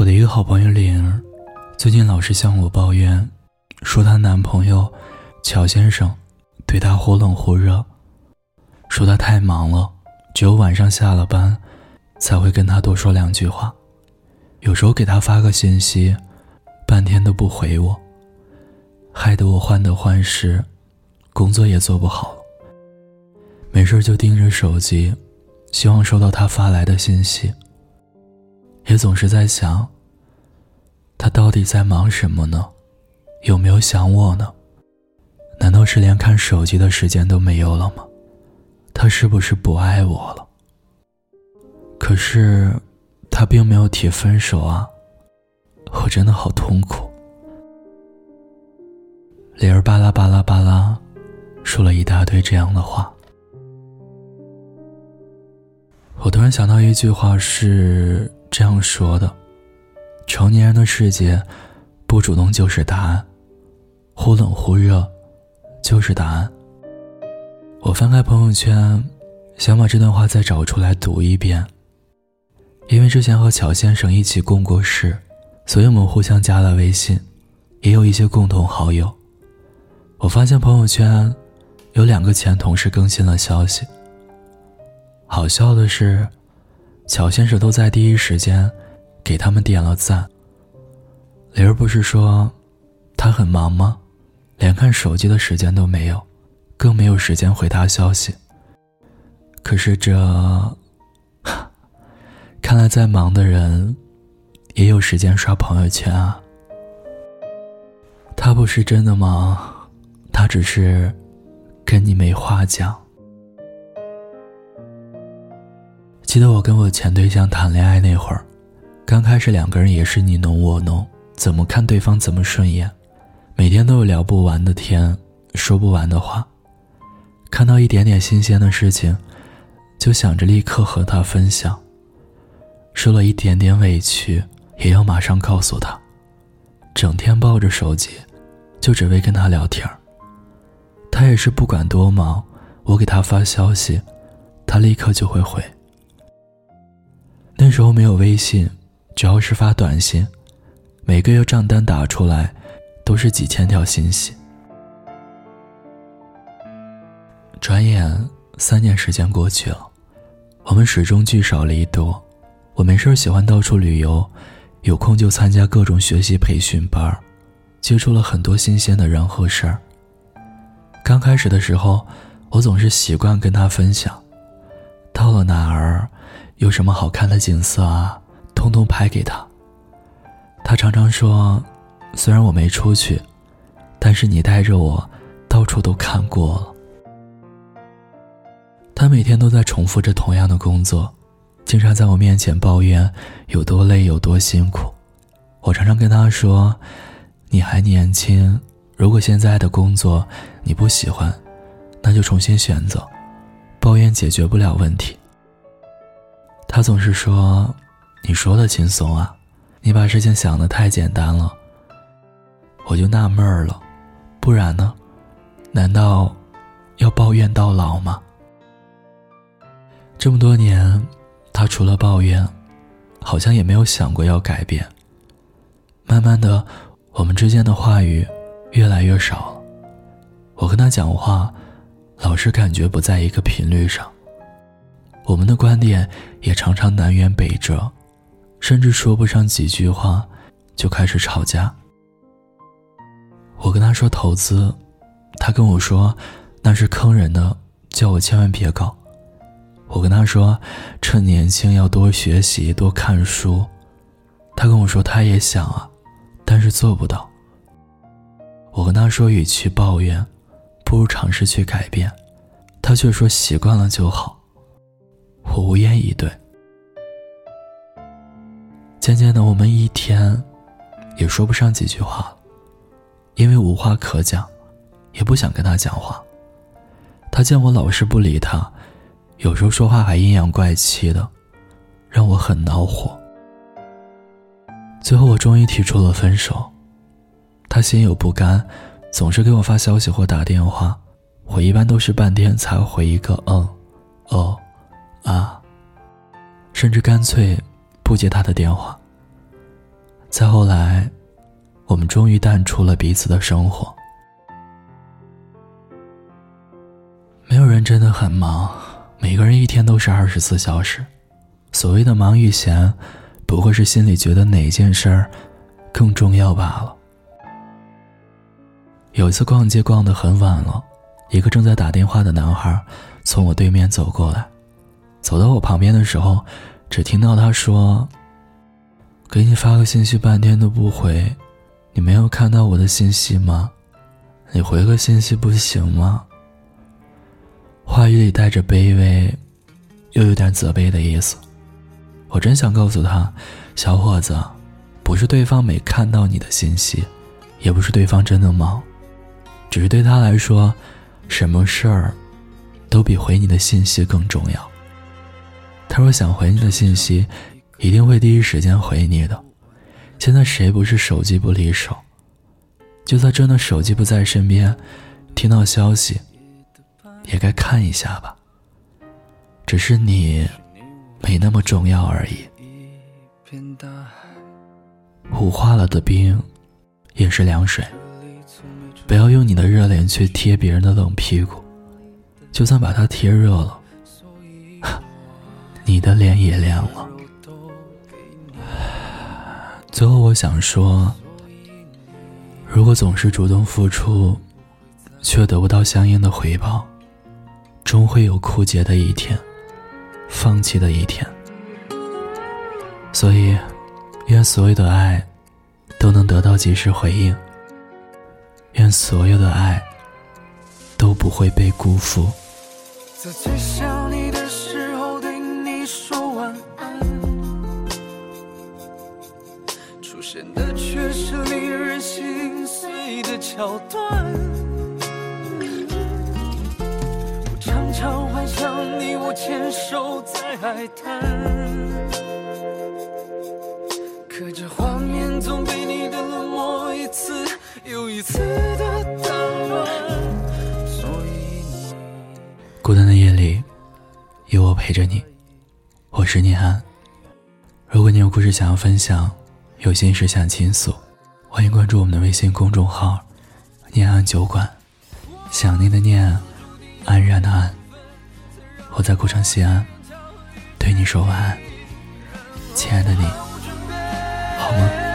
我的一个好朋友玲儿，最近老是向我抱怨，说她男朋友乔先生对她忽冷忽热，说他太忙了，只有晚上下了班才会跟她多说两句话，有时候给她发个信息，半天都不回我，害得我患得患失，工作也做不好。没事就盯着手机，希望收到他发来的信息。也总是在想，他到底在忙什么呢？有没有想我呢？难道是连看手机的时间都没有了吗？他是不是不爱我了？可是，他并没有提分手啊！我真的好痛苦。李儿巴拉巴拉巴拉，说了一大堆这样的话。我突然想到一句话是这样说的：“成年人的世界，不主动就是答案，忽冷忽热，就是答案。”我翻开朋友圈，想把这段话再找出来读一遍。因为之前和乔先生一起共过事，所以我们互相加了微信，也有一些共同好友。我发现朋友圈有两个前同事更新了消息。好笑的是，乔先生都在第一时间给他们点了赞。玲儿不是说他很忙吗？连看手机的时间都没有，更没有时间回他消息。可是这，看来再忙的人也有时间刷朋友圈啊。他不是真的忙，他只是跟你没话讲。记得我跟我前对象谈恋爱那会儿，刚开始两个人也是你侬我侬，怎么看对方怎么顺眼，每天都有聊不完的天，说不完的话，看到一点点新鲜的事情，就想着立刻和他分享。受了一点点委屈，也要马上告诉他，整天抱着手机，就只为跟他聊天他也是不管多忙，我给他发消息，他立刻就会回。那时候没有微信，主要是发短信，每个月账单打出来，都是几千条信息。转眼三年时间过去了，我们始终聚少离多。我没事喜欢到处旅游，有空就参加各种学习培训班，接触了很多新鲜的人和事儿。刚开始的时候，我总是习惯跟他分享，到了哪儿。有什么好看的景色啊？通通拍给他。他常常说：“虽然我没出去，但是你带着我，到处都看过了。”他每天都在重复着同样的工作，经常在我面前抱怨有多累、有多辛苦。我常常跟他说：“你还年轻，如果现在的工作你不喜欢，那就重新选择。抱怨解决不了问题。”他总是说：“你说的轻松啊，你把事情想的太简单了。”我就纳闷了，不然呢？难道要抱怨到老吗？这么多年，他除了抱怨，好像也没有想过要改变。慢慢的，我们之间的话语越来越少了。我跟他讲话，老是感觉不在一个频率上。我们的观点也常常南辕北辙，甚至说不上几句话，就开始吵架。我跟他说投资，他跟我说那是坑人的，叫我千万别搞。我跟他说趁年轻要多学习多看书，他跟我说他也想啊，但是做不到。我跟他说与其抱怨，不如尝试去改变，他却说习惯了就好。我无言以对。渐渐的，我们一天也说不上几句话，因为无话可讲，也不想跟他讲话。他见我老是不理他，有时候说话还阴阳怪气的，让我很恼火。最后，我终于提出了分手。他心有不甘，总是给我发消息或打电话，我一般都是半天才回一个“嗯，哦”。啊，甚至干脆不接他的电话。再后来，我们终于淡出了彼此的生活。没有人真的很忙，每个人一天都是二十四小时。所谓的忙与闲，不过是心里觉得哪件事儿更重要罢了。有一次逛街逛得很晚了，一个正在打电话的男孩从我对面走过来，走到我旁边的时候，只听到他说：“给你发个信息半天都不回，你没有看到我的信息吗？你回个信息不行吗？”话语里带着卑微，又有点责备的意思。我真想告诉他，小伙子，不是对方没看到你的信息，也不是对方真的忙，只是对他来说，什么事儿都比回你的信息更重要。他说想回你的信息，一定会第一时间回你的。现在谁不是手机不离手？就算真的手机不在身边，听到消息也该看一下吧。只是你。没那么重要而已。壶化了的冰，也是凉水。不要用你的热脸去贴别人的冷屁股，就算把它贴热了，的脸也亮了。最后，我想说，如果总是主动付出，却得不到相应的回报，终会有枯竭的一天。放弃的一天，所以，愿所有的爱都能得到及时回应。愿所有的爱都不会被辜负。出现的却是令人心碎的桥段。我常常幻想你我牵手在海滩，可这画面总被你的冷漠一次又一次的打乱。所以你孤单的夜里，有我陪着你。我是念安。如果你有故事想要分享，有心事想倾诉，欢迎关注我们的微信公众号“念安酒馆”。想念的念，安然的安。我在古城西安，对你说晚安，亲爱的你，好吗？